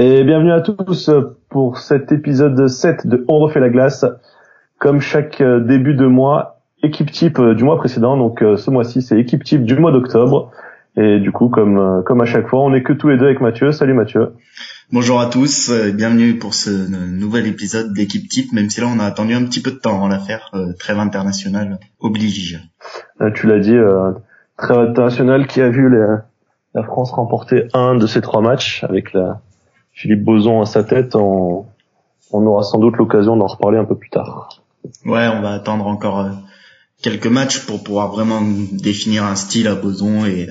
Et bienvenue à tous pour cet épisode 7 de On refait la glace. Comme chaque euh, début de mois, équipe type euh, du mois précédent. Donc euh, ce mois-ci, c'est équipe type du mois d'octobre. Et du coup, comme comme à chaque fois, on est que tous les deux avec Mathieu. Salut Mathieu. Bonjour à tous, bienvenue pour ce nouvel épisode d'équipe type, même si là on a attendu un petit peu de temps avant l'affaire, trêve internationale oblige. tu l'as dit, trêve internationale qui a vu la France remporter un de ces trois matchs avec la, Philippe Boson à sa tête, on, on aura sans doute l'occasion d'en reparler un peu plus tard. Ouais, on va attendre encore euh, quelques matchs pour pouvoir vraiment définir un style à Boson et,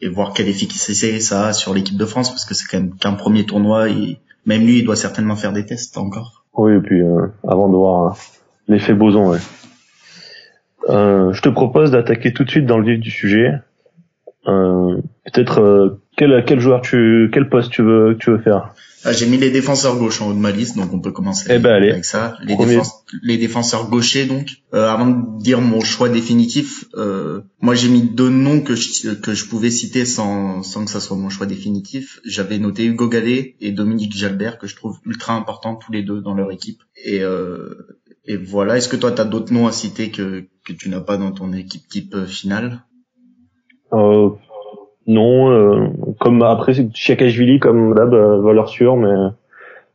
et voir quelle efficacité ça a sur l'équipe de France parce que c'est quand même qu'un premier tournoi et même lui il doit certainement faire des tests encore. Oui et puis euh, avant de voir euh, l'effet Boson ouais. Euh, je te propose d'attaquer tout de suite dans le vif du sujet. Euh, Peut-être quel, quel joueur tu quel poste tu veux tu veux faire? Ah, j'ai mis les défenseurs gauches en haut de ma liste, donc on peut commencer eh ben, avec ça. Les, les, défenseurs gauchers, donc. Euh, avant de dire mon choix définitif, euh, moi j'ai mis deux noms que je, que je pouvais citer sans, sans que ça soit mon choix définitif. J'avais noté Hugo Gallet et Dominique Jalbert, que je trouve ultra importants tous les deux dans leur équipe. Et, euh, et voilà. Est-ce que toi, tu as d'autres noms à citer que, que tu n'as pas dans ton équipe type euh, finale? Euh, non, euh, comme après Chiakashvili comme d'hab euh, valeur sûre, mais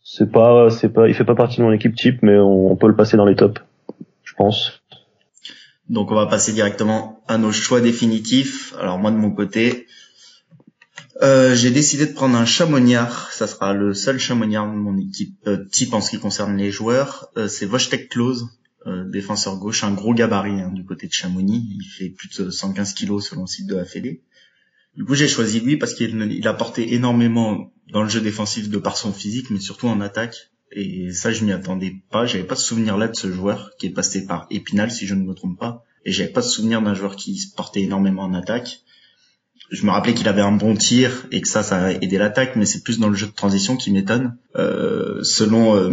c'est pas c'est pas il fait pas partie de mon équipe type, mais on, peut le passer dans les tops, je pense. Donc on va passer directement à nos choix définitifs. Alors moi de mon côté, euh, j'ai décidé de prendre un chamonniard. Ça sera le seul chamonniard de mon équipe euh, type en ce qui concerne les joueurs. C'est Wojtek Klose, défenseur gauche, un gros gabarit hein, du côté de Chamonix. Il fait plus de 115 kilos selon le site de la. Du coup, j'ai choisi lui parce qu'il il apportait énormément dans le jeu défensif de par son physique, mais surtout en attaque. Et ça, je m'y attendais pas. J'avais pas de souvenir là de ce joueur qui est passé par Épinal, si je ne me trompe pas. Et j'avais pas de souvenir d'un joueur qui se portait énormément en attaque. Je me rappelais qu'il avait un bon tir et que ça, ça a aidé l'attaque, mais c'est plus dans le jeu de transition qui m'étonne. Euh, selon euh,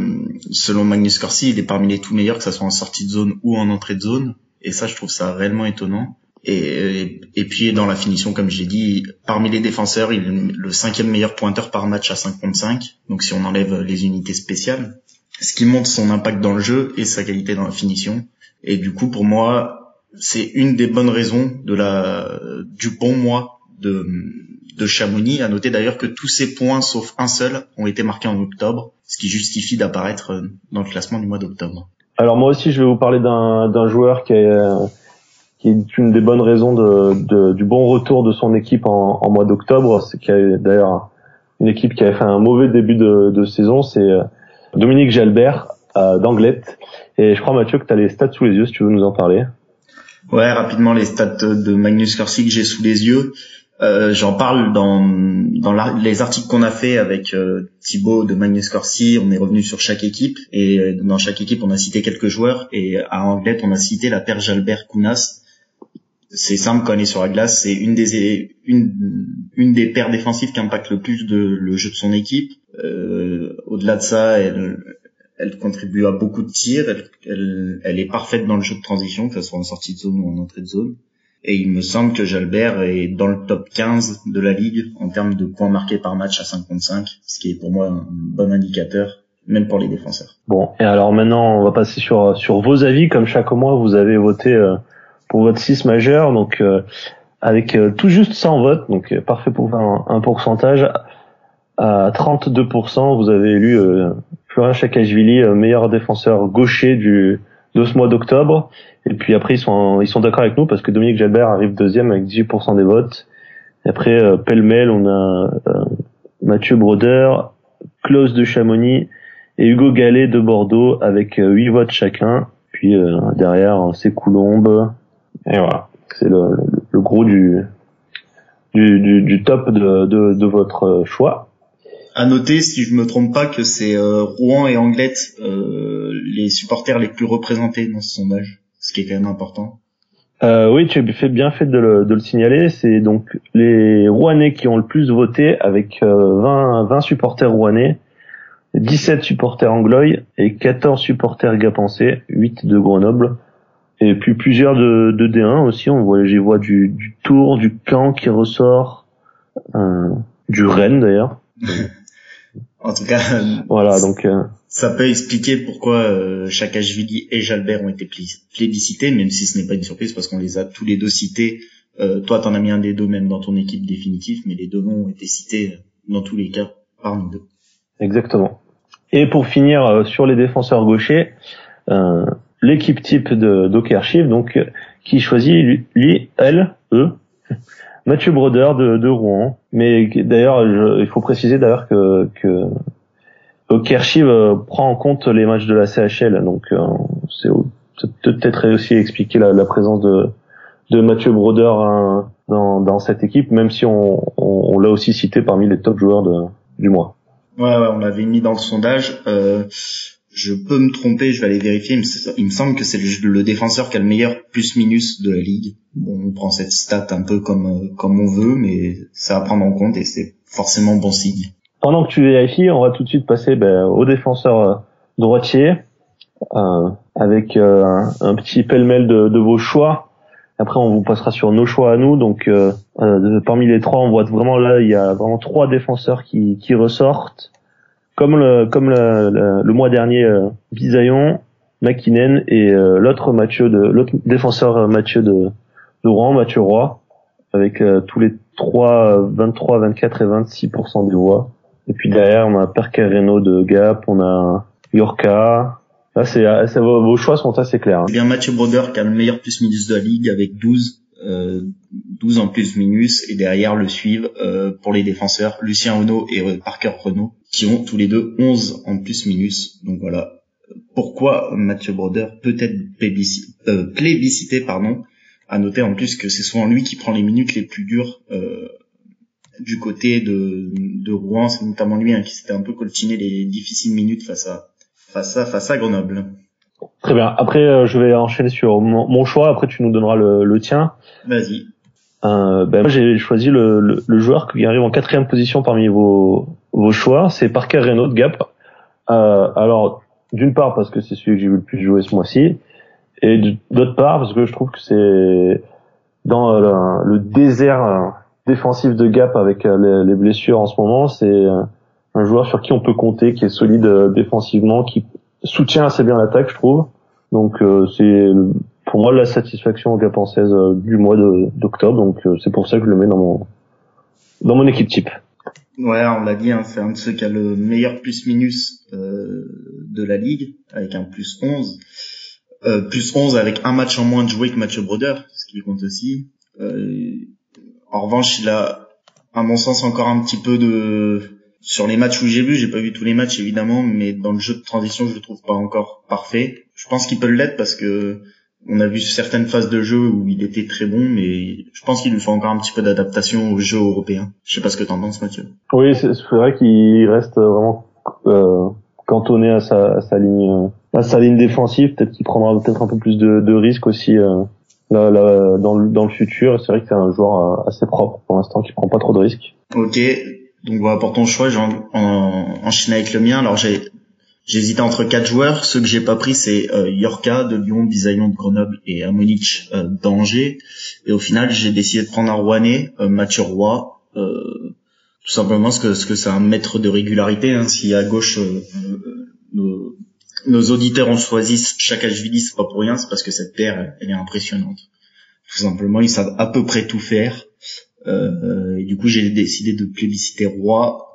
selon Magnus Corsi, il est parmi les tout meilleurs, que ça soit en sortie de zone ou en entrée de zone. Et ça, je trouve ça réellement étonnant. Et, et, puis dans la finition, comme j'ai dit, parmi les défenseurs, il est le cinquième meilleur pointeur par match à 5 contre 5. Donc si on enlève les unités spéciales, ce qui montre son impact dans le jeu et sa qualité dans la finition. Et du coup, pour moi, c'est une des bonnes raisons de la du bon mois de de Chamonix. À noter d'ailleurs que tous ces points, sauf un seul, ont été marqués en octobre, ce qui justifie d'apparaître dans le classement du mois d'octobre. Alors moi aussi, je vais vous parler d'un joueur qui est qui est une des bonnes raisons de, de, du bon retour de son équipe en, en mois d'octobre. C'est qu'il y a d'ailleurs une équipe qui avait fait un mauvais début de, de saison, c'est euh, Dominique Jalbert euh, d'Anglette. Et je crois Mathieu que tu as les stats sous les yeux si tu veux nous en parler. Ouais, rapidement les stats de Magnus Corsi que j'ai sous les yeux. Euh, J'en parle dans, dans les articles qu'on a fait avec euh, Thibaut de Magnus Corsi. On est revenu sur chaque équipe et euh, dans chaque équipe on a cité quelques joueurs et à Anglette on a cité la paire Jalbert Kounas c'est simple quand elle est sur la glace, c'est une des une une des paires défensives qui impacte le plus de le jeu de son équipe. Euh, au-delà de ça, elle elle contribue à beaucoup de tirs, elle, elle, est parfaite dans le jeu de transition, que ce soit en sortie de zone ou en entrée de zone. Et il me semble que Jalbert est dans le top 15 de la ligue en termes de points marqués par match à 5 contre 5, ce qui est pour moi un bon indicateur, même pour les défenseurs. Bon, et alors maintenant on va passer sur sur vos avis. Comme chaque mois, vous avez voté euh, pour votre 6 majeur, donc euh, avec euh, tout juste 100 votes, donc euh, parfait pour faire un, pourcentage. À 32%, vous avez élu euh, Florian Chakashvili, meilleur défenseur gaucher du de ce mois d'octobre. Et puis après, ils sont ils sont d'accord avec nous parce que Dominique Jalbert arrive deuxième avec 18% des votes. Et après, euh, pêle-mêle, on a Mathieu Broder, Klaus de Chamonix et Hugo Gallet de Bordeaux avec 8 votes chacun. Puis derrière, c'est Coulombe, et voilà, c'est le, le, gros du, du, du, top de, de, de, votre choix. À noter, si je me trompe pas, que c'est euh, Rouen et Anglette euh, les supporters les plus représentés dans ce sondage, ce qui est quand même important. Euh, oui, tu as fait bien fait de le, de le signaler. C'est donc les Rouennais qui ont le plus voté, avec 20, 20 supporters rouennais, 17 supporters anglois et 14 supporters gapensais, 8 de Grenoble. Et puis plusieurs de, de D1 aussi, on voit, j'y vois du, du Tour, du Caen qui ressort, euh, du Rennes d'ailleurs. En tout cas, voilà donc euh, ça peut expliquer pourquoi euh, Chakashvili et Jalbert ont été plébiscités, même si ce n'est pas une surprise parce qu'on les a tous les deux cités. Euh, toi, t'en as mis un des deux même dans ton équipe définitive, mais les deux noms ont été cités dans tous les cas par nous deux. Exactement. Et pour finir euh, sur les défenseurs gauchers, euh, l'équipe type de Archive, donc qui choisit lui, elle, eux, Mathieu Broder de, de Rouen. Mais d'ailleurs, il faut préciser d'ailleurs que, que Archive euh, prend en compte les matchs de la CHL, donc c'est peut-être aussi expliquer la, la, présence de, de Mathieu Broder hein, dans, dans cette équipe, même si on, on, on l'a aussi cité parmi les top joueurs de, du mois. Ouais, ouais, on l'avait mis dans le sondage. Euh, je peux me tromper, je vais aller vérifier. Il me, semble que c'est le, défenseur qui a le meilleur plus-minus de la ligue. Bon, on prend cette stat un peu comme euh, comme on veut, mais ça à prendre en compte et c'est forcément bon signe. Pendant que tu vérifies, on va tout de suite passer ben, au défenseur euh, droitier euh, avec un, petit pêle-mêle de, vos choix. Après, on vous passera sur nos choix à nous. Donc, parmi les trois, on voit vraiment là, il y a vraiment trois défenseurs qui ressortent comme le comme le, le, mois dernier euh, Bisaillon, McKinnon et euh, l'autre Mathieu de l'autre défenseur euh, Mathieu de, de Rouen, Mathieu Roy, avec tous les trois 23, 24 et 26% des voix. Et puis derrière on a Renault de Gap, on a Yorka. Là c'est vos, choix sont assez clairs. Hein. bien Mathieu Broder qui a le meilleur plus minus de la ligue avec 12 euh, 12 en plus minus et derrière le suivent euh, pour les défenseurs Lucien Renault et Parker Renault qui ont tous les deux 11 en plus minus. Donc voilà pourquoi Mathieu Broder peut être euh, plébiscité, pardon. À noter en plus que c'est souvent lui qui prend les minutes les plus dures euh, du côté de, de Rouen. C'est notamment lui hein, qui s'était un peu coltiné les difficiles minutes face à face à face à Grenoble. Très bien. Après, euh, je vais enchaîner sur mon, choix. Après, tu nous donneras le, le tien. Vas-y. Euh, ben, moi, j'ai choisi le, joueur qui arrive en quatrième position parmi vos, vos choix. C'est Parker Renault de Gap. Euh, alors, d'une part parce que c'est celui que j'ai vu le plus jouer ce mois-ci, et d'autre part parce que je trouve que c'est dans le, désert défensif de Gap avec les, les blessures en ce moment, c'est un joueur sur qui on peut compter, qui est solide défensivement, qui soutient assez bien l'attaque, je trouve. Donc euh, c'est pour moi la satisfaction gapençaise euh, du mois d'octobre. Donc euh, c'est pour ça que je le mets dans mon dans mon équipe type. Ouais, on l'a dit, hein, c'est un de ceux qui a le meilleur plus-minus de la ligue, avec un plus 11. plus 11 avec un match en moins de jouer que Mathieu Broder, ce qui compte aussi. en revanche, il a, à mon sens, encore un petit peu de sur les matchs où j'ai vu, j'ai pas vu tous les matchs évidemment, mais dans le jeu de transition, je le trouve pas encore parfait. Je pense qu'il peut l'être parce que on a vu certaines phases de jeu où il était très bon, mais je pense qu'il lui faut encore un petit peu d'adaptation au jeu européen. Je sais pas ce que t'en penses, Mathieu. Oui, c'est vrai qu'il reste vraiment euh, cantonné à sa, à sa ligne, à sa ligne défensive. Peut-être qu'il prendra peut-être un peu plus de, de risques aussi. Euh, là, là, dans, le, dans le futur, c'est vrai que c'est un joueur euh, assez propre pour l'instant, qui prend pas trop de risques. Ok, donc voilà pour ton choix, j'ai enchaîné avec le mien. Alors j'ai j'hésitais entre quatre joueurs. Ceux que j'ai pas pris, c'est euh, Yorka de Lyon, Bisaillon de Grenoble et Amonich euh, d'Angers. Et au final, j'ai décidé de prendre un Rouennais, euh, Mathieu Roy, euh, tout simplement parce que ce que c'est un maître de régularité. Hein. Si à gauche euh, nos, nos, auditeurs ont choisi Chakashvili, c'est pas pour rien, c'est parce que cette paire, elle est impressionnante. Tout simplement, ils savent à peu près tout faire. Euh, et du coup, j'ai décidé de plébisciter Roi.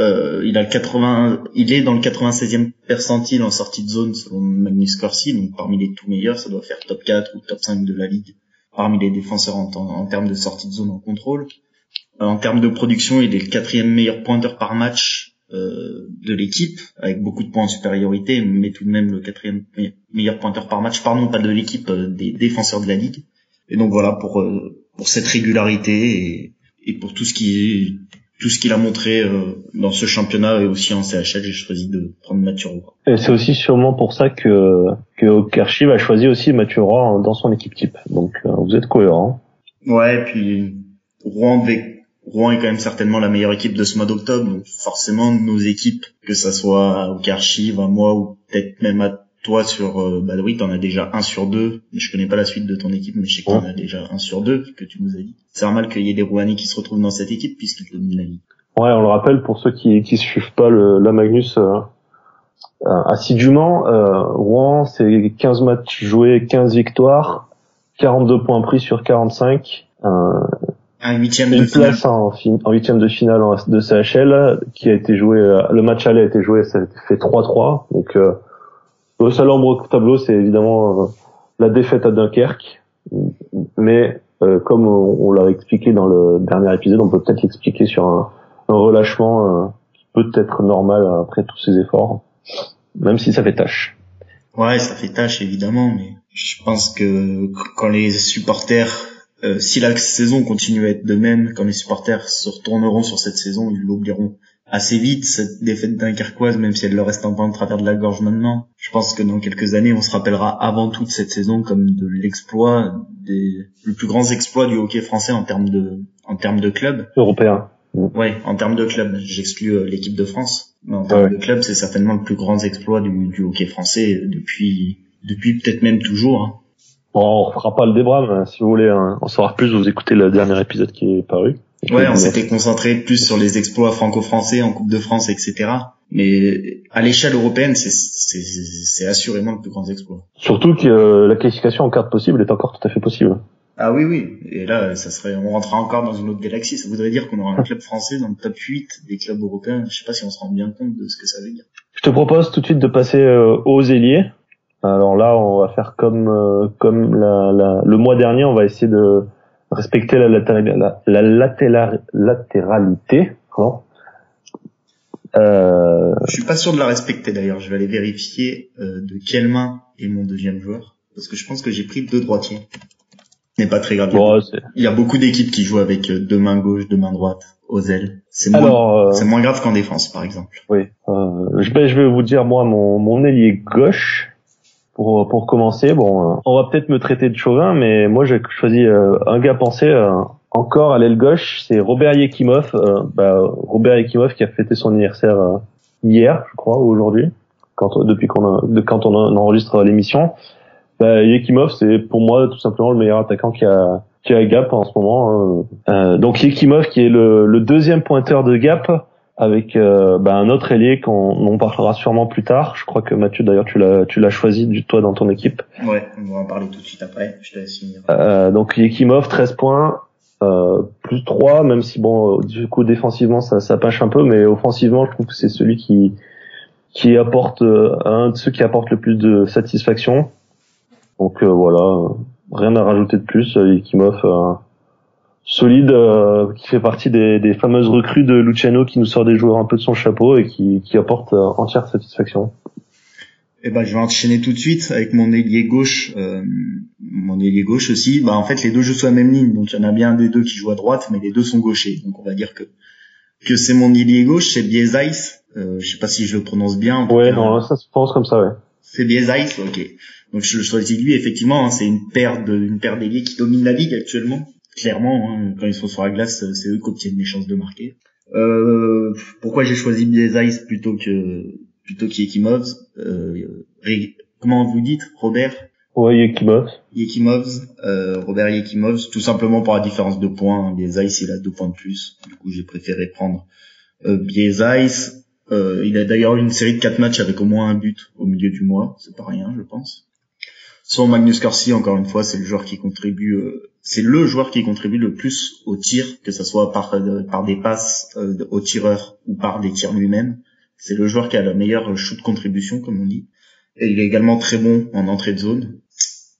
Euh, il a le 80, il est dans le 96e percentile en sortie de zone selon Magnus Corsi, donc parmi les tout meilleurs, ça doit faire top 4 ou top 5 de la ligue parmi les défenseurs en, termes de sortie de zone en contrôle. Euh, en termes de production, il est le quatrième meilleur pointeur par match euh, de l'équipe, avec beaucoup de points en supériorité, mais tout de même le quatrième meilleur pointeur par match, pardon, pas de l'équipe, euh, des défenseurs de la ligue. Et donc voilà pour euh, pour cette régularité et, et pour tout ce qui tout ce qu'il a montré euh, dans ce championnat et aussi en CHL, j'ai choisi de prendre Mathieu Roy. Et c'est aussi sûrement pour ça que que Kerchiv a choisi aussi Mathieu Roy dans son équipe type. Donc euh, vous êtes cohérent. Ouais, et puis Rouen Rouen est quand même certainement la meilleure équipe de ce mois d'octobre, donc forcément nos équipes, que ça soit au Karchiv, à moi ou peut-être même à toi sur euh, bah oui t'en as déjà un sur deux mais je connais pas la suite de ton équipe mais je sais qu'on a déjà un sur deux que tu nous as dit c'est normal qu'il y ait des Rouennais qui se retrouvent dans cette équipe puisqu'ils dominent la ligue Ouais, on le rappelle pour ceux qui qui suivent pas le, la Magnus euh, euh assidûment. Euh, Rouen, c'est 15 matchs joués, 15 victoires, 42 points pris sur 45. un huitième de place en, en huitième de finale de CHL qui a été joué. Euh, le match aller a été joué, ça a été fait 3-3. Donc euh, le seul ombre au tableau, c'est évidemment la défaite à Dunkerque. Mais comme on, l'a expliqué dans le dernier épisode, on peut peut-être l'expliquer sur un un relâchement euh, qui peut être normal après tous ces efforts, même si ça fait tâche. Ouais, ça fait tâche évidemment, mais je pense que quand les supporters, euh, si la saison continue à être de même, quand les supporters se retourneront sur cette saison, ils l'oublieront assez vite cette défaite dunkerquoise, même si elle leur reste un peu en travers de la gorge maintenant. Je pense que dans quelques années, on se rappellera avant tout de cette saison comme de l'exploit des le plus grands exploits du hockey français en termes de en termes de club européen. Ouais, en termes de club, j'exclus euh, l'équipe de France, mais en termes de club, c'est certainement le plus grand exploit du, du hockey français depuis depuis peut-être même toujours. Hein. Bon, on fera pas le débat, mais si vous voulez en savoir plus, vous écoutez le dernier épisode qui est paru. Ouais, on s'était concentré plus sur les exploits franco-français en Coupe de France, etc. Mais à l'échelle européenne, c'est assurément le plus grand exploit. Surtout que euh, la qualification en carte possible est encore tout à fait possible. Ah oui, oui. Et là, ça serait, on rentrera encore dans une autre galaxie. Ça voudrait dire qu'on aura un club français dans le top 8 des clubs européens. Je sais pas si on se rend bien compte de ce que ça veut dire. Je te propose tout de suite de passer euh, aux ailiers. Alors là, on va faire comme euh, comme la, la, le mois dernier, on va essayer de respecter la, la, la latéralité. Euh... Je suis pas sûr de la respecter d'ailleurs. Je vais aller vérifier euh, de quelle main est mon deuxième joueur parce que je pense que j'ai pris deux droitiers n'est pas très grave. il y a beaucoup d'équipes qui jouent avec euh, deux mains gauche, deux mains droite aux ailes. C'est moins, euh, c'est moins grave qu'en défense, par exemple. Oui. Euh, je, vais, je vais vous dire moi mon, mon ailier gauche pour pour commencer. Bon, euh, on va peut-être me traiter de chauvin, mais moi j'ai choisi un gars pensé encore à l'aile gauche, c'est Robert Yekimov. Bah, Robert Yekimov qui a fêté son anniversaire hier, je crois, ou aujourd'hui, quand depuis qu'on de quand on enregistre l'émission. Bah, Yekimov, c'est pour moi tout simplement le meilleur attaquant qui a qui a Gap en ce moment. Euh, donc Yekimov qui est le, le, deuxième pointeur de Gap avec euh, bah, un autre ailier qu'on parlera sûrement plus tard. Je crois que Mathieu d'ailleurs tu l'as tu l'as choisi du toi dans ton équipe. Ouais, on va en parler tout de suite après. Je te laisse finir. Euh, donc Yekimov 13 points. Euh, plus 3 même si bon du coup défensivement ça, ça pêche un peu mais offensivement je trouve que c'est celui qui qui apporte euh, un de ceux qui apporte le plus de satisfaction donc euh, voilà, rien à rajouter de plus. Yekimov euh, solide, euh, qui fait partie des, des, fameuses recrues de Luciano qui nous sort des joueurs un peu de son chapeau et qui, qui apporte entière satisfaction. Eh ben, je vais enchaîner tout de suite avec mon ailier gauche. Euh, mon ailier gauche aussi. Bah, en fait, les deux jouent sur la même ligne, donc il y en a bien des deux qui jouent à droite, mais les deux sont gauchers. Donc on va dire que que c'est mon ailier gauche, c'est Biezais. Euh, je sais pas si je le prononce bien. Ouais, non, ça se prononce comme ça, ouais. C'est Biezais, ok. Donc je choisis lui effectivement, hein, c'est une paire de une paire d'ailiers qui domine la ligue actuellement. Clairement, hein, quand ils sont sur la glace, c'est eux qui obtiennent les chances de marquer. Euh, pourquoi j'ai choisi Biezais plutôt que plutôt qu'Yekimovs euh, Comment vous dites, Robert? Ouais, Yekimovs. Yekimovs, euh, Robert Yekimovs, tout simplement pour la différence de points. Biezais, il a deux points de plus. Du coup, j'ai préféré prendre euh, Biezais. Euh, il a d'ailleurs une série de quatre matchs avec au moins un but au milieu du mois. C'est pas rien, je pense. Sans Magnus Corsi, encore une fois, c'est le joueur qui contribue, euh, c'est le joueur qui contribue le plus au tir, que ce soit par, euh, par des passes euh, au tireur ou par des tirs lui-même. C'est le joueur qui a la meilleure shoot contribution, comme on dit. Et il est également très bon en entrée de zone.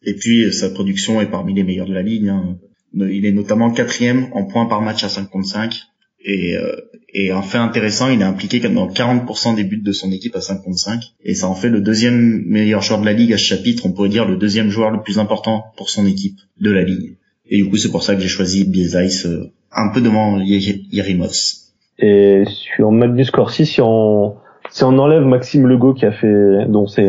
Et puis sa production est parmi les meilleures de la ligue. Hein. Il est notamment quatrième en points par match à 5 contre 5. Et, euh, et un fait intéressant, il est impliqué dans 40% des buts de son équipe à 5 contre 5. Et ça en fait le deuxième meilleur joueur de la ligue à ce chapitre. On pourrait dire le deuxième joueur le plus important pour son équipe de la ligue. Et du coup, c'est pour ça que j'ai choisi Biezais euh, un peu devant Yerimovs. Et sur Magnus Corsi, si on, si on enlève Maxime Legault qui a fait, dont c'est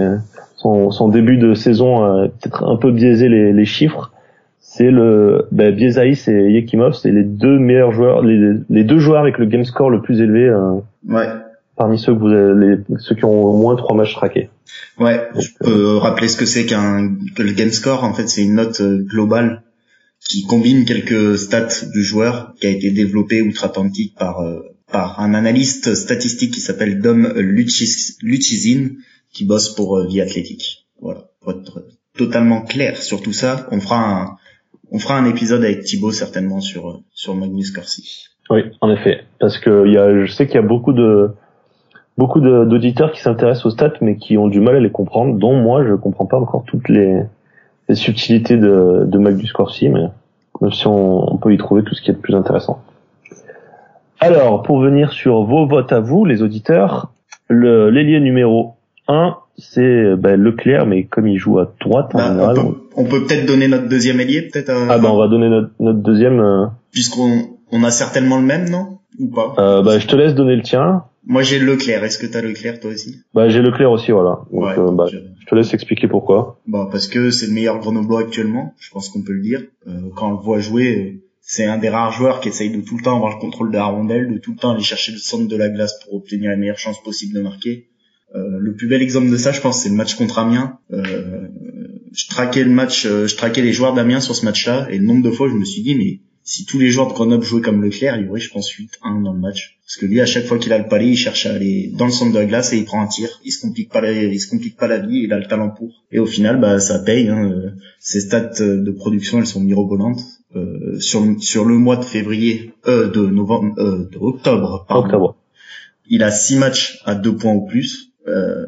son, son début de saison a peut-être un peu biaisé les, les chiffres, c'est le bah, Biezaïs et Yekimov, c'est les deux meilleurs joueurs, les, les, deux joueurs avec le game score le plus élevé euh, ouais. parmi ceux que vous avez, ceux qui ont au moins trois matchs traqués. Ouais, je peux rappeler ce que c'est qu'un que le game score. En fait, c'est une note euh, globale qui combine quelques stats du joueur qui a été développé outre-Atlantique par euh, par un analyste statistique qui s'appelle Dom Luchizin, qui bosse pour euh, Vie Athlétique. Voilà, pour être totalement clair sur tout ça, on fera un, on fera un épisode avec Thibaut certainement sur euh, sur Magnus Corsi. Oui, en effet, parce que y a, je sais qu'il y a beaucoup de beaucoup d'auditeurs qui s'intéressent aux stats, mais qui ont du mal à les comprendre, dont moi, je comprends pas encore toutes les, les subtilités de, de Magnus Corsi, mais même si on, on, peut y trouver tout ce qui est de plus intéressant. Alors, pour venir sur vos votes à vous, les auditeurs, l'ailier numéro 1, c'est ben, Leclerc, mais comme il joue à droite en bah, général. On peut peut-être donner notre deuxième ailier, peut-être. Ah ben on va donner notre, notre deuxième. Euh... Puisqu'on on a certainement le même, non? Ou pas? Euh, Bah je te laisse donner le tien. Moi j'ai Leclerc. Est-ce que t'as Leclerc toi aussi? Bah j'ai Leclerc aussi, voilà. Donc ouais, euh, bah, je... je... te laisse expliquer pourquoi. Bah parce que c'est le meilleur Grenoblois actuellement. Je pense qu'on peut le dire. Euh, quand on le voit jouer, c'est un des rares joueurs qui essaye de tout le temps avoir le contrôle de la rondelle, de tout le temps aller chercher le centre de la glace pour obtenir la meilleure chance possible de marquer. Euh, le plus bel exemple de ça, je pense, c'est le match contre Amiens. Euh, je traquais le match, euh, je traquais les joueurs d'Amiens sur ce match-là, et le nombre de fois, je me suis dit, mais si tous les joueurs de Grenoble jouaient comme Leclerc, il y aurait, je pense, 8-1 dans le match. Parce que lui, à chaque fois qu'il a le palais, il cherche à aller dans le centre de la glace et il prend un tir. Il se complique pas la, il se complique pas la vie, il a le talent pour. Et au final, bah, ça paye. Hein. Ses stats de production, elles sont mirobolantes. Euh, sur sur le mois de février, euh, de novembre, euh, de octobre, pardon, octobre. Il a six matchs à deux points ou plus. Euh,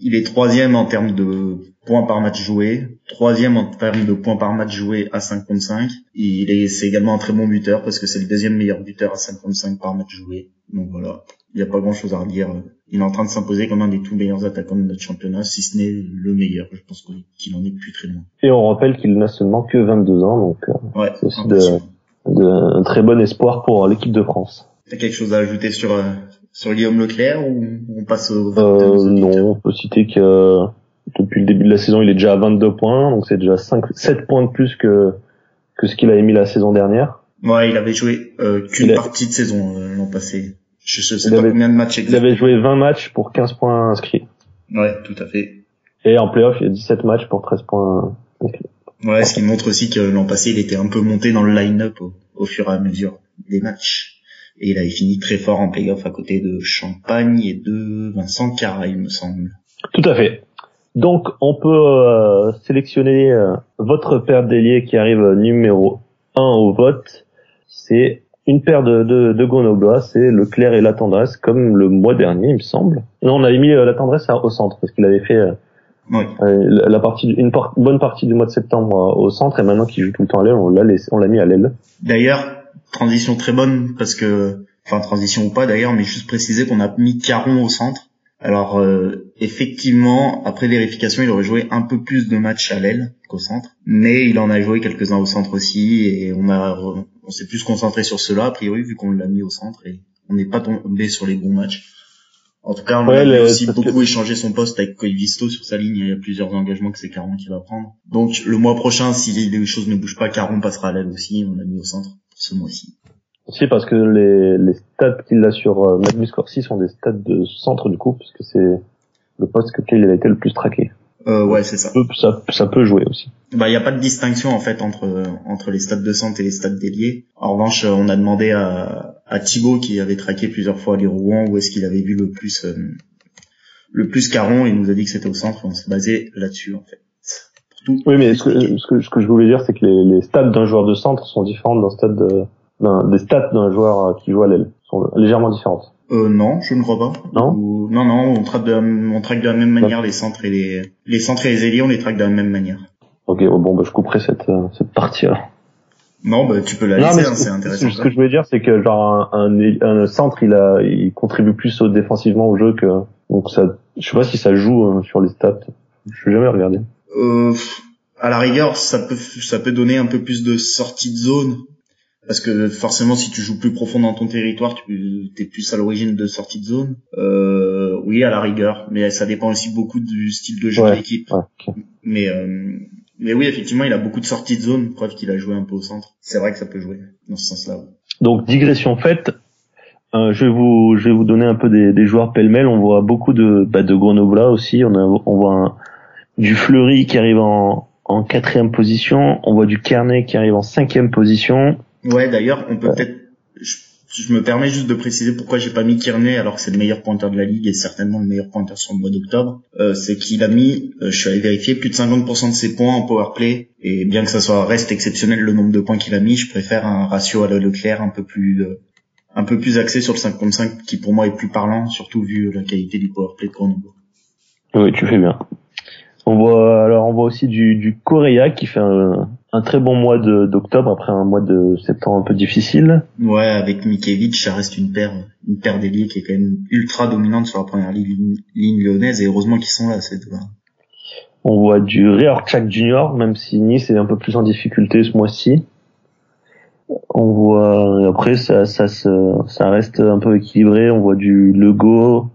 il est troisième en termes de points par match joué, troisième en termes de points par match joué à 5.5. Il est, c'est également un très bon buteur parce que c'est le deuxième meilleur buteur à 5.5 par match joué. Donc voilà, il n'y a pas grand chose à redire. Il est en train de s'imposer comme un des tout meilleurs attaquants de notre championnat, si ce n'est le meilleur. Je pense qu'il en est plus très loin. Et on rappelle qu'il n'a seulement que 22 ans, donc euh, ouais, c'est aussi de, de, un très bon espoir pour l'équipe de France. T'as quelque chose à ajouter sur euh, sur Guillaume Leclerc ou on passe au euh, Non, on peut citer que depuis le début de la saison, il est déjà à 22 points, donc c'est déjà 5, 7 points de plus que que ce qu'il avait mis la saison dernière. Ouais, il avait joué euh, qu'une partie de saison euh, l'an passé. Je, je sais il pas avait, combien de matchs exactement. Il avait joué 20 matchs pour 15 points inscrits. Ouais, tout à fait. Et en playoff, il y a 17 matchs pour 13 points inscrits. Ouais, ce qui montre aussi que l'an passé, il était un peu monté dans le line-up au, au fur et à mesure des matchs et il avait fini très fort en playoff à côté de Champagne et de Vincent Cara, il me semble. Tout à fait. Donc on peut euh, sélectionner euh, votre paire d'ailier qui arrive numéro 1 au vote. C'est une paire de, de, de c'est le clair et la tendresse, comme le mois dernier, il me semble. Non, on avait mis euh, la tendresse au centre, parce qu'il avait fait oui. la partie, une, bonne partie du mois de septembre au centre, et maintenant qu'il joue tout le temps à l'aile, on l'a on l'a mis à l'aile. D'ailleurs, transition très bonne parce que enfin transition ou pas d'ailleurs mais juste préciser qu'on a mis Caron au centre alors euh, effectivement après vérification il aurait joué un peu plus de matchs à l'aile qu'au centre mais il en a joué quelques-uns au centre aussi et on a on s'est plus concentré sur cela a priori vu qu'on l'a mis au centre et on n'est pas tombé sur les bons matchs en tout cas, on a aussi beaucoup échangé son poste avec Koivisto sur sa ligne. Il y a plusieurs engagements que c'est Caron qui va prendre. Donc le mois prochain, si les choses ne bougent pas, Caron passera à l'aile aussi. On l'a mis au centre ce mois-ci. Aussi parce que les, les stats qu'il a sur euh, Magnus Corsi sont des stats de centre du coup, puisque c'est le poste que il a été le plus traqué. Euh, ouais, c'est ça. ça. Ça peut jouer aussi. Bah, il n'y a pas de distinction en fait entre entre les stats de centre et les stats déliés. En revanche, on a demandé à, à Thibaut qui avait traqué plusieurs fois les Rouen où est-ce qu'il avait vu le plus euh, le plus Caron. Il nous a dit que c'était au centre. Et on s'est basé là-dessus en fait. Tout oui, mais ce que, ce que, ce que je voulais dire, c'est que les, les stats d'un joueur de centre sont différentes d'un stade de, des stats d'un joueur qui joue à l'aile sont légèrement différentes. Euh, non, je ne crois pas. Non? Ou... Non, non, on traque de, on traque de la même manière les centres et les, les centres et les ailiers, on les traque de la même manière. Ok, bon, bah, je couperai cette, euh, cette partie là. Non, bah, tu peux la laisser, hein, c'est intéressant. Ce que je voulais dire, c'est que genre un, un, un, centre, il a, il contribue plus au, défensivement au jeu que, donc ça, je sais pas si ça joue hein, sur les stats. Je vais jamais regarder. Euh, à la rigueur, ça peut, ça peut donner un peu plus de sortie de zone parce que forcément si tu joues plus profond dans ton territoire tu es plus à l'origine de sortie de zone. Euh, oui à la rigueur. Mais ça dépend aussi beaucoup du style de jeu de l'équipe. mais euh, mais oui effectivement il a beaucoup de sorties de zone preuve qu'il a joué un peu au centre. C'est vrai que ça peut jouer dans ce sens là donc digression faite. Euh, je vais vous je vais vous donner un peu des, des joueurs pêle-mêle. On voit beaucoup de bah, de Grenoblois aussi. On a on voit un, du Fleury qui arrive en en quatrième position. On voit du Carnet qui arrive en cinquième position Ouais, d'ailleurs, on peut peut-être, je me permets juste de préciser pourquoi j'ai pas mis Kearney alors que c'est le meilleur pointeur de la ligue et certainement le meilleur pointeur sur le mois d'octobre. Euh, c'est qu'il a mis, euh, je suis allé vérifier, plus de 50% de ses points en power play et bien que ça soit reste exceptionnel le nombre de points qu'il a mis, je préfère un ratio à la Leclerc un peu plus euh, un peu plus axé sur le 5 contre 5 qui pour moi est plus parlant, surtout vu la qualité du power play de Grenoble. Oui, tu fais bien. On voit alors on voit aussi du, du Correa qui fait un, un très bon mois d'octobre après un mois de septembre un peu difficile. Ouais, avec Mikevic, ça reste une paire une paire d'ailiers qui est quand même ultra dominante sur la première ligne, ligne lyonnaise et heureusement qu'ils sont là ces deux-là. On voit du Reorchak Junior, même si Nice est un peu plus en difficulté ce mois-ci. On voit après ça ça ça reste un peu équilibré. On voit du Lego,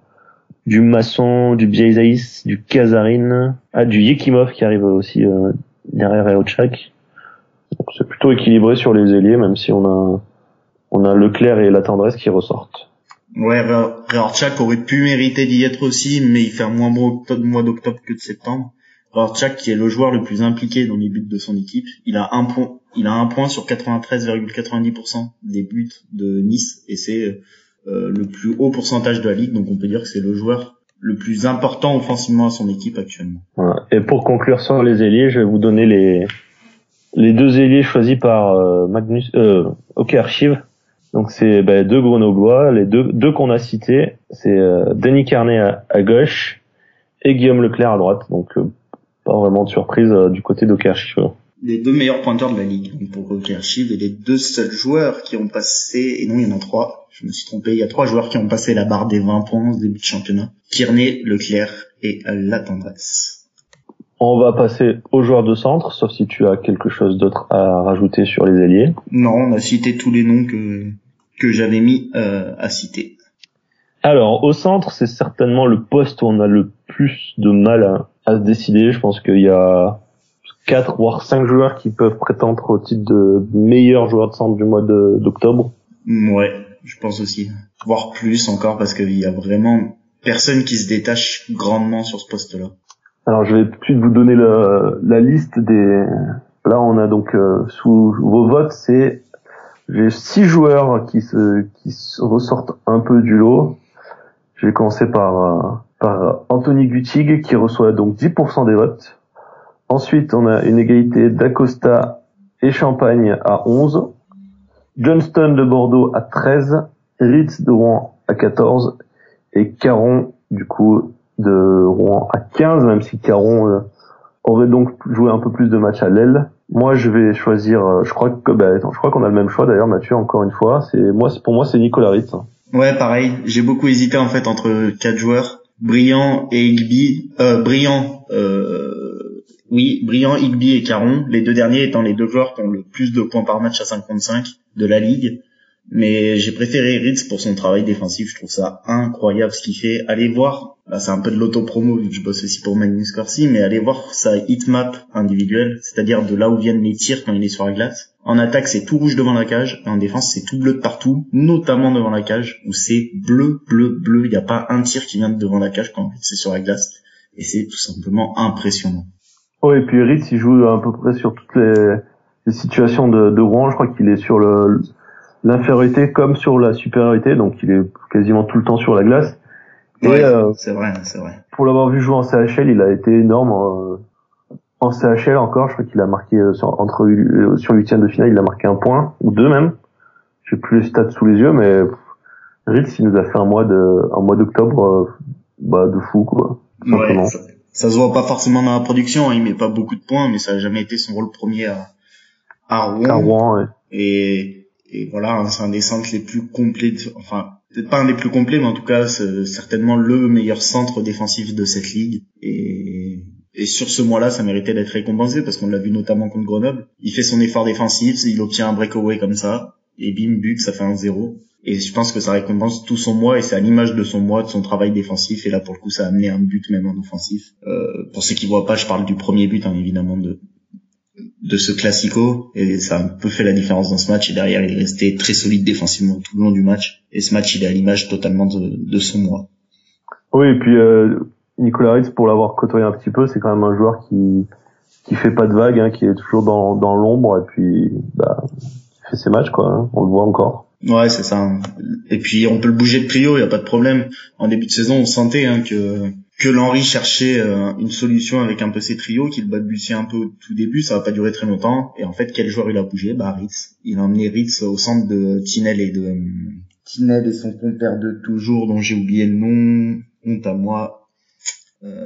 du Masson, du Biazaïs, du Kazarine, ah, du Yekimov qui arrive aussi euh, derrière Reorchak. C'est plutôt équilibré sur les ailiers, même si on a on a Leclerc et la tendresse qui ressortent. Ouais, Reorchak aurait pu mériter d'y être aussi, mais il fait un moins bon mois d'octobre que de septembre. Reorchak qui est le joueur le plus impliqué dans les buts de son équipe, il a un point, il a un point sur 93,90% des buts de Nice et c'est euh, le plus haut pourcentage de la ligue, donc on peut dire que c'est le joueur le plus important offensivement à son équipe actuellement. Voilà. Et pour conclure sur les ailiers, je vais vous donner les les deux ailiers choisis par euh, Magnus euh, OK Archive. Donc c'est bah, deux grenoblois, les deux deux qu'on a cités, c'est euh, Denis Carnet à, gauche et Guillaume Leclerc à droite. Donc euh, pas vraiment de surprise du côté d'OK Archive les deux meilleurs pointeurs de la ligue pour Hockey Archive et les deux seuls joueurs qui ont passé, et non il y en a trois, je me suis trompé, il y a trois joueurs qui ont passé la barre des 20 points au début de championnat, Kearney, Leclerc et La Tendresse. On va passer aux joueurs de centre, sauf si tu as quelque chose d'autre à rajouter sur les alliés. Non, on a cité tous les noms que, que j'avais mis euh, à citer. Alors, au centre, c'est certainement le poste où on a le plus de mal à, à se décider. Je pense qu'il y a quatre voire cinq joueurs qui peuvent prétendre au titre de meilleur joueur de centre du mois d'octobre. Ouais, je pense aussi. Voire plus encore parce qu'il y a vraiment personne qui se détache grandement sur ce poste-là. Alors je vais tout de suite vous donner la liste des. Là on a donc euh, sous vos votes c'est j'ai six joueurs qui se ressortent un peu du lot. Je vais commencer par euh, par Anthony Gutig qui reçoit donc 10% des votes. Ensuite, on a une égalité d'Acosta et Champagne à 11, Johnston de Bordeaux à 13, Ritz de Rouen à 14 et Caron du coup de À 15, même si Caron euh, aurait donc joué un peu plus de matchs à l'aile. Moi, je vais choisir. Euh, je crois que bah, je crois qu'on a le même choix d'ailleurs, Mathieu. Encore une fois, c'est pour moi, c'est Nicolas Ritz. Ouais, pareil. J'ai beaucoup hésité en fait entre quatre joueurs, Brillant et Igby. Euh. Euh, oui, Briand, Igby et Caron, les deux derniers étant les deux joueurs qui ont le plus de points par match à 55 de la ligue. Mais j'ai préféré Ritz pour son travail défensif. Je trouve ça incroyable ce qu'il fait. Allez voir, là c'est un peu de l'auto-promo vu que je bosse aussi pour Magnus Corsi, mais allez voir sa hitmap individuelle, c'est-à-dire de là où viennent les tirs quand il est sur la glace. En attaque, c'est tout rouge devant la cage, en défense, c'est tout bleu de partout, notamment devant la cage, où c'est bleu, bleu, bleu. Il n'y a pas un tir qui vient de devant la cage quand c'est sur la glace. Et c'est tout simplement impressionnant. Oh, et puis Ritz, il joue à peu près sur toutes les, les situations de, de Rouen. Je crois qu'il est sur le l'infériorité comme sur la supériorité, donc il est quasiment tout le temps sur la glace. Euh, c'est vrai, c'est vrai. Pour l'avoir vu jouer en CHL, il a été énorme. Euh, en CHL encore, je crois qu'il a marqué euh, sur, entre sur l'huitième de finale, il a marqué un point ou deux même. J'ai plus les stats sous les yeux, mais Ritz, il nous a fait un mois de un mois d'octobre, bah de fou quoi. Simplement ça se voit pas forcément dans la production, hein, il met pas beaucoup de points, mais ça a jamais été son rôle premier à, à Rouen. et, et voilà, hein, c'est un des centres les plus complets, enfin peut-être pas un des plus complets, mais en tout cas c'est certainement le meilleur centre défensif de cette ligue. Et, et sur ce mois-là, ça méritait d'être récompensé parce qu'on l'a vu notamment contre Grenoble. Il fait son effort défensif, il obtient un breakaway comme ça, et bim, but, ça fait un zéro. Et je pense que ça récompense tout son mois et c'est à l'image de son mois, de son travail défensif. Et là, pour le coup, ça a amené un but même en offensif. Euh, pour ceux qui voient pas, je parle du premier but, hein, évidemment, de de ce classico et ça a un peu fait la différence dans ce match et derrière il est resté très solide défensivement tout le long du match et ce match il est à l'image totalement de, de son mois. Oui et puis euh, Nicolas Ritz pour l'avoir côtoyé un petit peu c'est quand même un joueur qui qui fait pas de vagues hein, qui est toujours dans dans l'ombre et puis bah fait ses matchs quoi hein. on le voit encore. Ouais, c'est ça. Et puis on peut le bouger de trio, il y a pas de problème. En début de saison, on sentait hein, que que l'Henri cherchait euh, une solution avec un peu ses trios, qu'il balbutiait un peu au tout début, ça va pas durer très longtemps. Et en fait, quel joueur il a bougé? Bah Ritz. Il a emmené Ritz au centre de Tinel et de Tinel et son compère de toujours, dont j'ai oublié le nom. Honte à moi. Euh...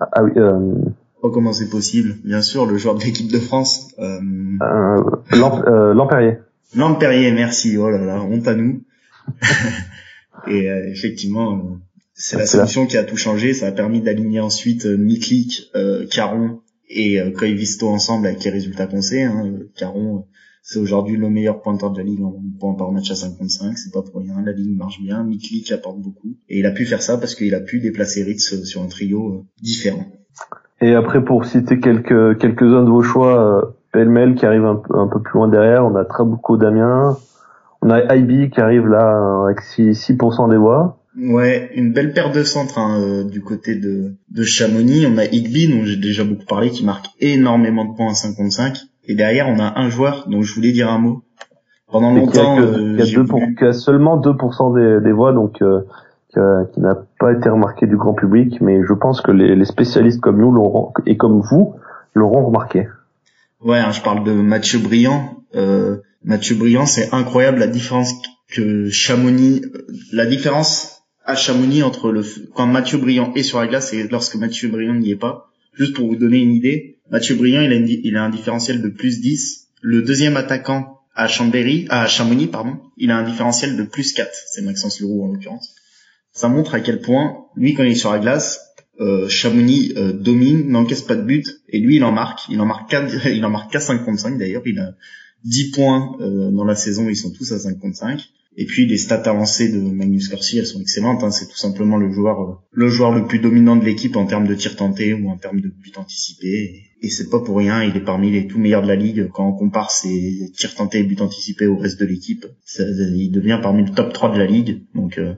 Ah, ah oui. Euh... Oh, comment c'est possible? Bien sûr, le joueur de l'équipe de France. Euh... euh Lampérier. Lampérier, merci. Oh là là, honte à nous. et euh, effectivement c'est la solution qui a tout changé. Ça a permis d'aligner ensuite euh, Miklik, euh, Caron et euh, Visto ensemble avec les résultats qu'on sait. Hein. Caron, c'est aujourd'hui le meilleur pointeur de la ligue en points par match à 55. C'est pas pour rien. La ligue marche bien. Miklik apporte beaucoup. Et il a pu faire ça parce qu'il a pu déplacer Ritz euh, sur un trio différent. Et après, pour citer quelques quelques-uns de vos choix, Pelmel qui arrive un, peu, un peu plus loin derrière. On a Trabuco Damien. On a IB qui arrive là avec 6%, 6 des voix. Ouais, une belle paire de centres hein, euh, du côté de, de Chamonix. On a Igby, dont j'ai déjà beaucoup parlé, qui marque énormément de points à 55. Et derrière, on a un joueur dont je voulais dire un mot. Pendant longtemps, qui a, euh, seulement 2% des, voix, donc euh, qui n'a pas été remarqué du grand public. Mais je pense que les, spécialistes comme nous l'auront et comme vous l'auront remarqué. Ouais, hein, je parle de Mathieu Briand. Mathieu Briand, c'est incroyable la différence que Chamonix, la différence à Chamonix entre le quand Mathieu Briand est sur la glace et lorsque Mathieu Briand n'y est pas. Juste pour vous donner une idée, Mathieu Briand il a, il a un différentiel de plus 10. Le deuxième attaquant à Chambéry, à Chamonix pardon, il a un différentiel de plus 4. C'est Maxence Leroux en l'occurrence. Ça montre à quel point lui quand il est sur la glace, euh, Chamonix euh, domine, n'encaisse pas de but et lui il en marque. Il en marque 4, il en marque qu'à 55 d'ailleurs. Il a 10 points euh, dans la saison, ils sont tous à 55. Et puis les stats avancées de Magnus Corsi, elles sont excellentes. Hein. C'est tout simplement le joueur, euh, le joueur le plus dominant de l'équipe en termes de tir tenté ou en termes de but anticipé. Et c'est pas pour rien, il est parmi les tout meilleurs de la ligue. Quand on compare ses tirs tentés et buts anticipés au reste de l'équipe, il devient parmi le top 3 de la ligue. Donc euh,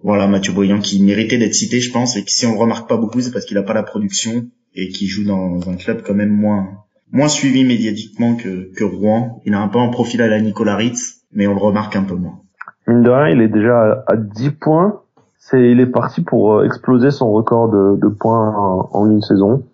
voilà, Mathieu Boyan qui méritait d'être cité, je pense, et que si on le remarque pas beaucoup, c'est parce qu'il a pas la production et qu'il joue dans un club quand même moins moins suivi médiatiquement que, que Rouen. Il a un peu un profil à la Nicolas Ritz, mais on le remarque un peu moins. Mine de rien, il est déjà à 10 points. C'est, il est parti pour euh, exploser son record de, de points en, une saison.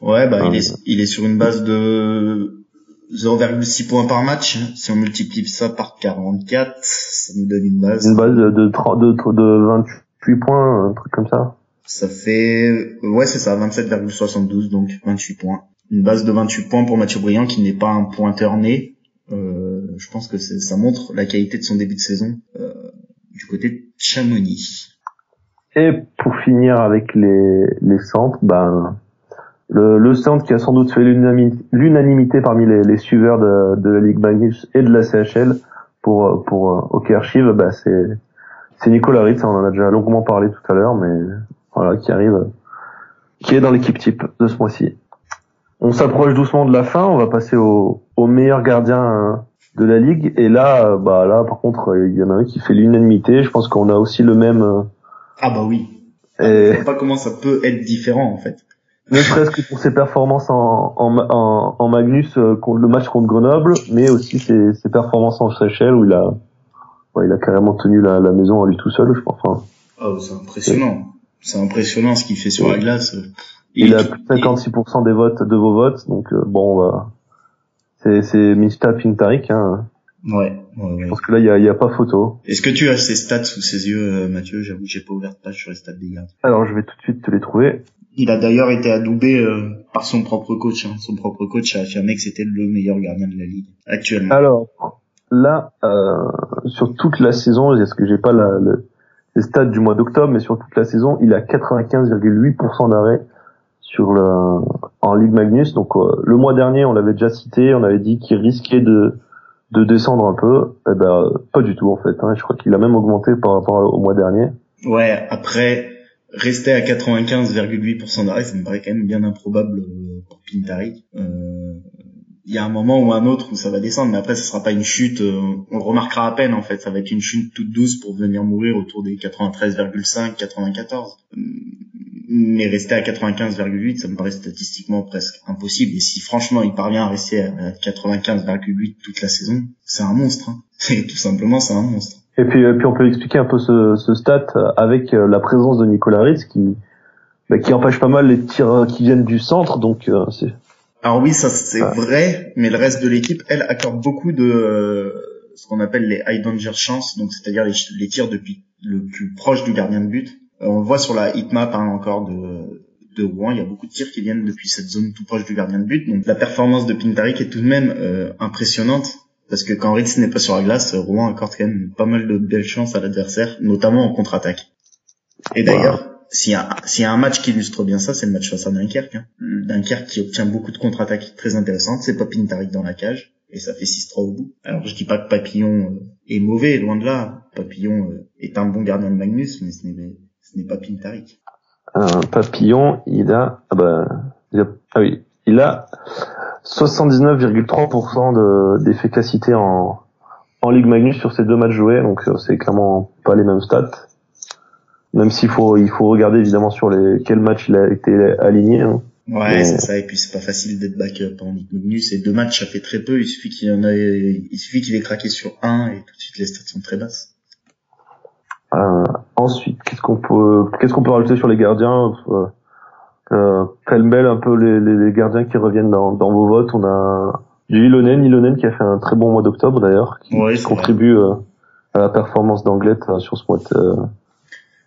Ouais, bah, il, est, il est sur une base de 0,6 points par match. Si on multiplie ça par 44, ça nous donne une base. Une base de, de, de, de 28 points, un truc comme ça. Ça fait, ouais, c'est ça, 27,72, donc 28 points. Une base de 28 points pour Mathieu Briand qui n'est pas un pointeur né, euh, je pense que ça montre la qualité de son début de saison euh, du côté de Chamonix. Et pour finir avec les, les centres, ben le, le centre qui a sans doute fait l'unanimité parmi les, les suiveurs de, de, la Ligue Magnus et de la CHL pour pour euh, Hockey Archive, ben c'est Nicolas Ritz, on en a déjà longuement parlé tout à l'heure, mais voilà qui arrive, qui est dans l'équipe type de ce mois-ci. On s'approche doucement de la fin. On va passer au, au meilleur gardien euh, de la ligue. Et là, euh, bah là, par contre, il y en a un qui fait l'unanimité. Je pense qu'on a aussi le même. Euh, ah bah oui. Et... Je sais pas comment ça peut être différent en fait. Ne serait-ce que pour ses performances en, en, en, Magnus, le match contre Grenoble, mais aussi ses, ses performances en Seychelles où il a, ouais, il a carrément tenu la, la maison à lui tout seul, je pense. Enfin, oh, c'est impressionnant. C'est impressionnant ce qu'il fait sur la glace. Il, a plus de 56% des votes de vos votes, donc euh, bon, bah, c'est c'est Mista Pintarik. Hein. Ouais, ouais, Je pense que là, il y a, y a pas photo. Est-ce que tu as ces stats sous ses yeux, euh, Mathieu? J'avoue, j'ai pas ouvert de page sur les stats des gardes. Alors, je vais tout de suite te les trouver. Il a d'ailleurs été adoubé euh, par son propre coach. Hein. Son propre coach a affirmé que c'était le meilleur gardien de la ligue actuellement. Alors, là, euh, sur toute la saison, est-ce que j'ai pas la, les stats du mois d'octobre, mais sur toute la saison, il a 95,8% d'arrêt sur le en Ligue Magnus. Donc euh, le mois dernier, on l'avait déjà cité, on avait dit qu'il risquait de de descendre un peu. Eh ben pas du tout en fait. Hein. Je crois qu'il a même augmenté par rapport au mois dernier. Ouais. Après rester à 95,8% d'arrêt, ça me paraît quand même bien improbable euh, pour Pintari. Euh, il y a un moment ou un autre où ça va descendre, mais après ça sera pas une chute, on le remarquera à peine en fait, ça va être une chute toute douce pour venir mourir autour des 93,5, 94 mais rester à 95,8, ça me paraît statistiquement presque impossible. Et si franchement il parvient à rester à 95,8 toute la saison, c'est un monstre. Hein. tout simplement, c'est un monstre. Et puis, puis on peut expliquer un peu ce, ce stat avec la présence de Nicolas Ritz qui bah, qui empêche pas mal les tirs qui viennent du centre. Donc c'est alors oui, ça c'est vrai, mais le reste de l'équipe, elle accorde beaucoup de euh, ce qu'on appelle les high danger chances, donc c'est-à-dire les, tirs depuis le plus proche du gardien de but. Euh, on le voit sur la hitmap hein, encore de de Rouen, il y a beaucoup de tirs qui viennent depuis cette zone tout proche du gardien de but. Donc la performance de Pintarik est tout de même euh, impressionnante parce que quand Ritz n'est pas sur la glace, Rouen accorde quand même pas mal de belles chances à l'adversaire, notamment en contre-attaque. Et d'ailleurs, s'il y, y a un match qui illustre bien ça, c'est le match face à Dunkerque. Hein. Dunkerque qui obtient beaucoup de contre-attaques très intéressantes. C'est pas Pintarik dans la cage et ça fait 6-3 au bout. Alors je dis pas que Papillon euh, est mauvais, loin de là. Papillon euh, est un bon gardien de Magnus, mais ce n'est, ce n'est pas Pintarik. Un Papillon, il a, ah bah, il a, ah oui, il a 79,3% d'efficacité en, en Ligue Magnus sur ces deux matchs joués, donc euh, c'est clairement pas les mêmes stats même s'il faut il faut regarder évidemment sur les quel match il a été aligné. Hein. Ouais, c'est ça. Et puis c'est pas facile d'être backup en Ligue Magnus. Et deux matchs, ça fait très peu. Il suffit qu'il en ait, il suffit qu'il ait craqué sur un et tout de suite les stats sont très basses. Euh, ensuite, qu'est-ce qu'on peut, qu'est-ce qu'on peut rajouter sur les gardiens euh, euh, un peu les, les, les, gardiens qui reviennent dans, dans vos votes. On a Ilonen, Ilonen qui a fait un très bon mois d'octobre d'ailleurs, qui, contribue euh, à la performance d'Anglette euh, sur ce mois de,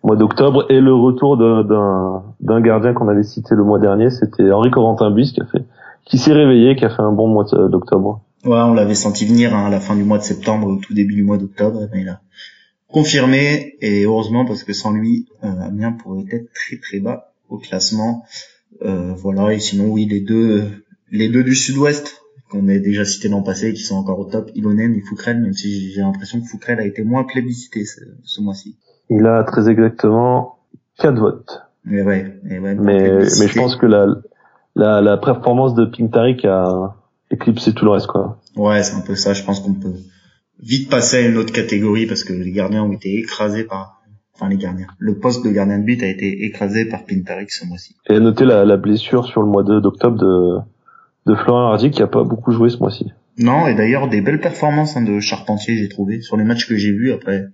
mois d'octobre et le retour d'un d'un gardien qu'on avait cité le mois dernier, c'était Henri Corentin Buis qui a fait qui s'est réveillé, qui a fait un bon mois d'octobre. Ouais, on l'avait senti venir hein, à la fin du mois de septembre, au tout début du mois d'octobre, mais il a confirmé et heureusement parce que sans lui, euh, Amiens pourrait être très très bas au classement. Euh, voilà, et sinon oui, les deux les deux du Sud-Ouest qu'on a déjà cité l'an passé, qui sont encore au top, Ilonen et Foukrel, même si j'ai l'impression que Foukrel a été moins plébiscité ce mois-ci. Il a très exactement 4 votes. Mais ouais, mais, mais, je pense que la, la, la performance de Pintarik a éclipsé tout le reste, quoi. Ouais, c'est un peu ça. Je pense qu'on peut vite passer à une autre catégorie parce que les gardiens ont été écrasés par, enfin les gardiens. Le poste de gardien de but a été écrasé par Pintarik ce mois-ci. Et à noter la, la blessure sur le mois d'octobre de, de Florian Hardy qui a pas beaucoup joué ce mois-ci. Non, et d'ailleurs des belles performances hein, de Charpentier j'ai trouvé sur les matchs que j'ai vus après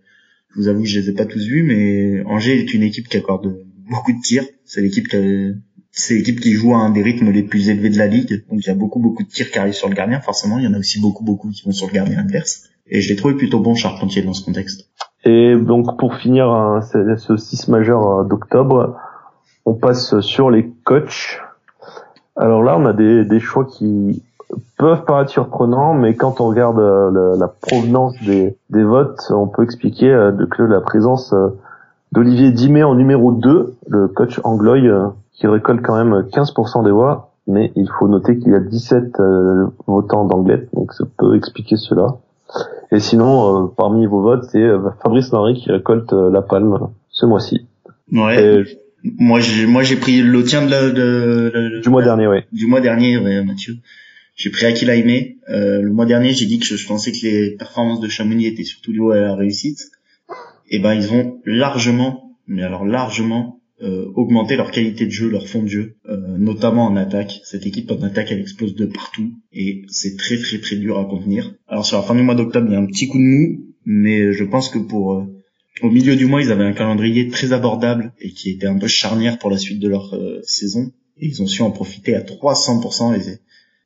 je vous avoue que je les ai pas tous vus, mais Angers est une équipe qui accorde beaucoup de tirs. C'est l'équipe qui c'est l'équipe qui joue à un des rythmes les plus élevés de la ligue. Donc il y a beaucoup beaucoup de tirs qui arrivent sur le gardien. Forcément, il y en a aussi beaucoup beaucoup qui vont sur le gardien adverse. Et je l'ai trouvé plutôt bon Charpentier dans ce contexte. Et donc pour finir hein, ce 6 majeur euh, d'octobre, on passe sur les coachs. Alors là, on a des, des choix qui peuvent paraître surprenants, mais quand on regarde euh, la, provenance des, des, votes, on peut expliquer euh, que la présence euh, d'Olivier Dimé en numéro 2, le coach angloy, qui récolte quand même 15% des voix, mais il faut noter qu'il y a 17 votants d'anglais, donc ça peut expliquer cela. Et sinon, parmi vos votes, c'est Fabrice Henry qui récolte la palme ce mois-ci. Ouais. moi, j'ai moi j'ai pris le tien de, la, de, du mois dernier, oui. Du mois dernier, ouais, Mathieu. J'ai pris Akila Aimé. Euh, le mois dernier, j'ai dit que je, pensais que les performances de Chamonix étaient surtout liées à la réussite. Et eh ben, ils ont largement, mais alors largement, euh, augmenté leur qualité de jeu, leur fond de jeu, euh, notamment en attaque. Cette équipe en attaque, elle explose de partout et c'est très très très dur à contenir. Alors sur la fin du mois d'octobre, il y a un petit coup de mou, mais je pense que pour euh, au milieu du mois, ils avaient un calendrier très abordable et qui était un peu charnière pour la suite de leur saison. Et ils ont su en profiter à 300%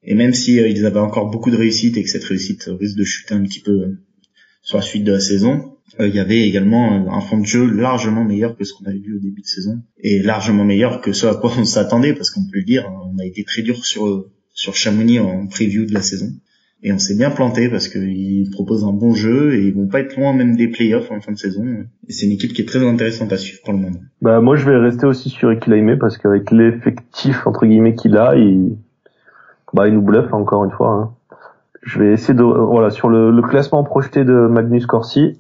et même si ils avaient encore beaucoup de réussite et que cette réussite risque de chuter un petit peu sur la suite de la saison, il y avait également un fond de jeu largement meilleur que ce qu'on avait vu au début de saison et largement meilleur que ce à quoi on s'attendait parce qu'on peut le dire, on a été très dur sur sur Chamonix en preview de la saison et on s'est bien planté parce qu'ils proposent un bon jeu et ils vont pas être loin même des playoffs en fin de saison. Et c'est une équipe qui est très intéressante à suivre pour le moment. Bah moi je vais rester aussi sur Ekilaime parce qu'avec l'effectif entre guillemets qu'il a, il bah, il nous bluffe encore une fois. Hein. Je vais essayer de voilà sur le, classement projeté de Magnus Corsi.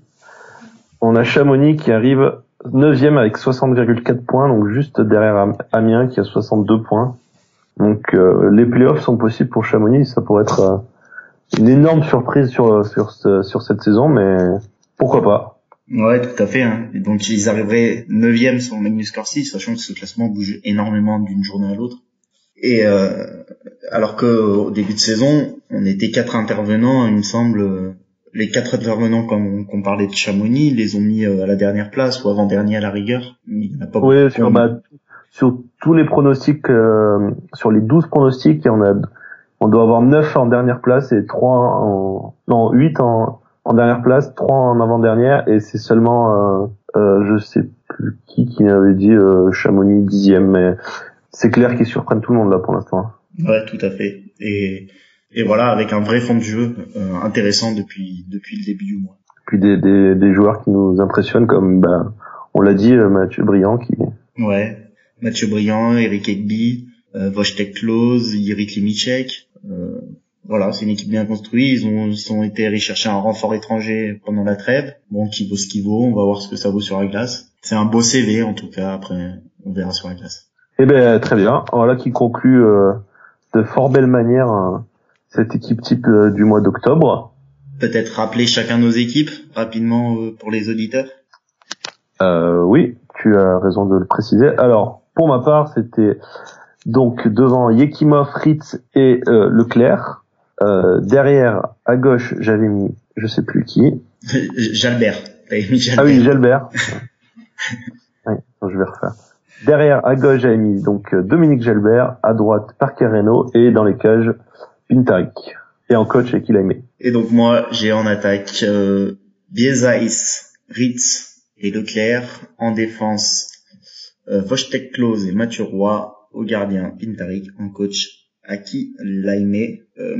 On a Chamonix qui arrive 9 avec 60,4 points, donc juste derrière Amiens qui a 62 points. Donc euh, les playoffs sont possibles pour Chamonix, ça pourrait être euh, une énorme surprise sur sur sur cette saison, mais pourquoi pas Ouais, tout à fait. Hein. Donc ils arriveraient neuvième sur Magnus Corsi, sachant que ce classement bouge énormément d'une journée à l'autre. Et euh, alors que au début de saison, on était quatre intervenants, il me semble, les quatre intervenants qu'on parlait de Chamonix, ils les ont mis euh, à la dernière place ou avant dernier à la rigueur. Il pas oui, sur, bah, sur tous les pronostics, euh, sur les 12 pronostics, on a, on doit avoir 9 en dernière place et 3 en, non, 8 en, en dernière place, 3 en avant-dernière, et c'est seulement, euh, euh, je sais plus qui qui avait dit euh, Chamonix dixième, mais c'est clair qu'ils surprennent tout le monde là pour l'instant. Ouais, tout à fait. Et, et voilà, avec un vrai fond de jeu euh, intéressant depuis depuis le début du mois. Puis des, des, des joueurs qui nous impressionnent comme, bah, on l'a dit, euh, Mathieu Briand qui. Ouais, Mathieu Briand, Eric Egby, euh, Wojtek Klose, Yirik Limicek. Euh, voilà, c'est une équipe bien construite. Ils ont, ils ont été allés chercher un renfort étranger pendant la trêve. Bon, qui vaut ce qui vaut. On va voir ce que ça vaut sur la glace. C'est un beau CV en tout cas. Après, on verra sur la glace. Eh ben très bien. Voilà qui conclut euh, de fort belle manière euh, cette équipe type euh, du mois d'octobre. Peut-être rappeler chacun nos équipes rapidement pour les auditeurs. oui, tu as raison de le préciser. Alors pour ma part, c'était donc devant Yekimov, Ritz et Leclerc. Euh, derrière, à gauche, j'avais mis, je sais plus qui. Jalbert. Ah oui, Jalbert. oui, je vais refaire. Derrière, à gauche, j'avais mis donc Dominique Jalbert. À droite, Parker Reno. Et dans les cages, Pintarik. Et en coach, et qui l'a aimé. Et donc moi, j'ai en attaque euh, Biezais, Ritz et Leclerc. En défense, euh, Klose et Mathieu Roy. Au gardien, Pintarik. En coach, Aki Laime. Euh,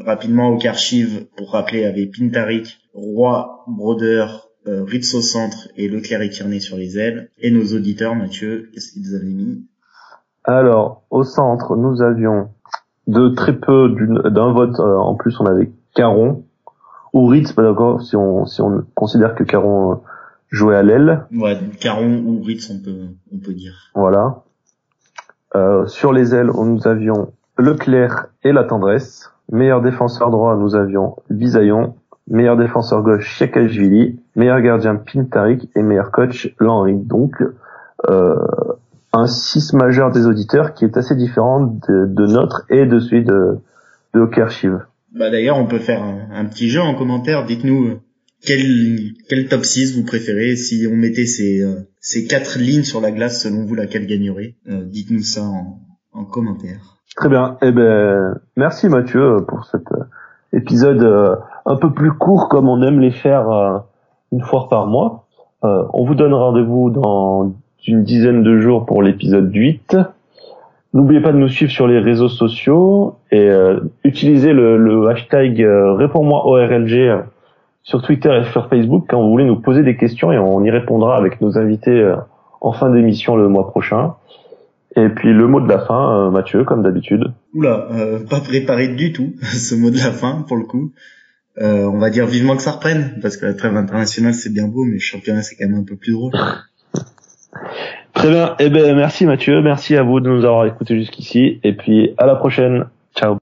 rapidement au archive pour rappeler avec Pintarik, Roi, Broder, euh, Ritz au centre et Leclerc et Tierney sur les ailes. Et nos auditeurs, Mathieu, qu'est-ce qu'ils avaient mis? Alors, au centre, nous avions de très peu d'un vote. Euh, en plus, on avait Caron ou Ritz, pas d'accord, si on si on considère que Caron euh, jouait à l'aile. Ouais, Caron ou Ritz, on peut on peut dire. Voilà. Euh, sur les ailes, nous avions Leclerc et la tendresse. Meilleur défenseur droit, nous avions Bisaillon. Meilleur défenseur gauche, Chiakashvili. Meilleur gardien, Pintarik. Et meilleur coach, Lanry. Donc, euh, un 6 majeur des auditeurs qui est assez différent de, de notre et de celui de, de Archive. Bah d'ailleurs, on peut faire un, petit jeu en commentaire. Dites-nous euh, quel, quel top 6 vous préférez si on mettait ces, euh, ces quatre lignes sur la glace selon vous laquelle gagnerait? Euh, dites-nous ça en, en commentaire. Très bien. Eh ben, merci Mathieu pour cet euh, épisode un peu plus court comme on aime les faire une fois par mois. on vous donne rendez-vous dans une dizaine de jours pour l'épisode 8. N'oubliez pas de nous suivre sur les réseaux sociaux et utilisez le, le hashtag réponds-moi ORLG sur Twitter et sur Facebook quand vous voulez nous poser des questions et on y répondra avec nos invités en fin d'émission le mois prochain. Et puis le mot de la fin, euh, Mathieu, comme d'habitude. Oula, euh, pas préparé du tout ce mot de la fin pour le coup. Euh, on va dire vivement que ça reprenne parce que la trêve internationale c'est bien beau, mais le championnat c'est quand même un peu plus drôle. Très bien. Eh ben merci Mathieu, merci à vous de nous avoir écoutés jusqu'ici et puis à la prochaine. Ciao.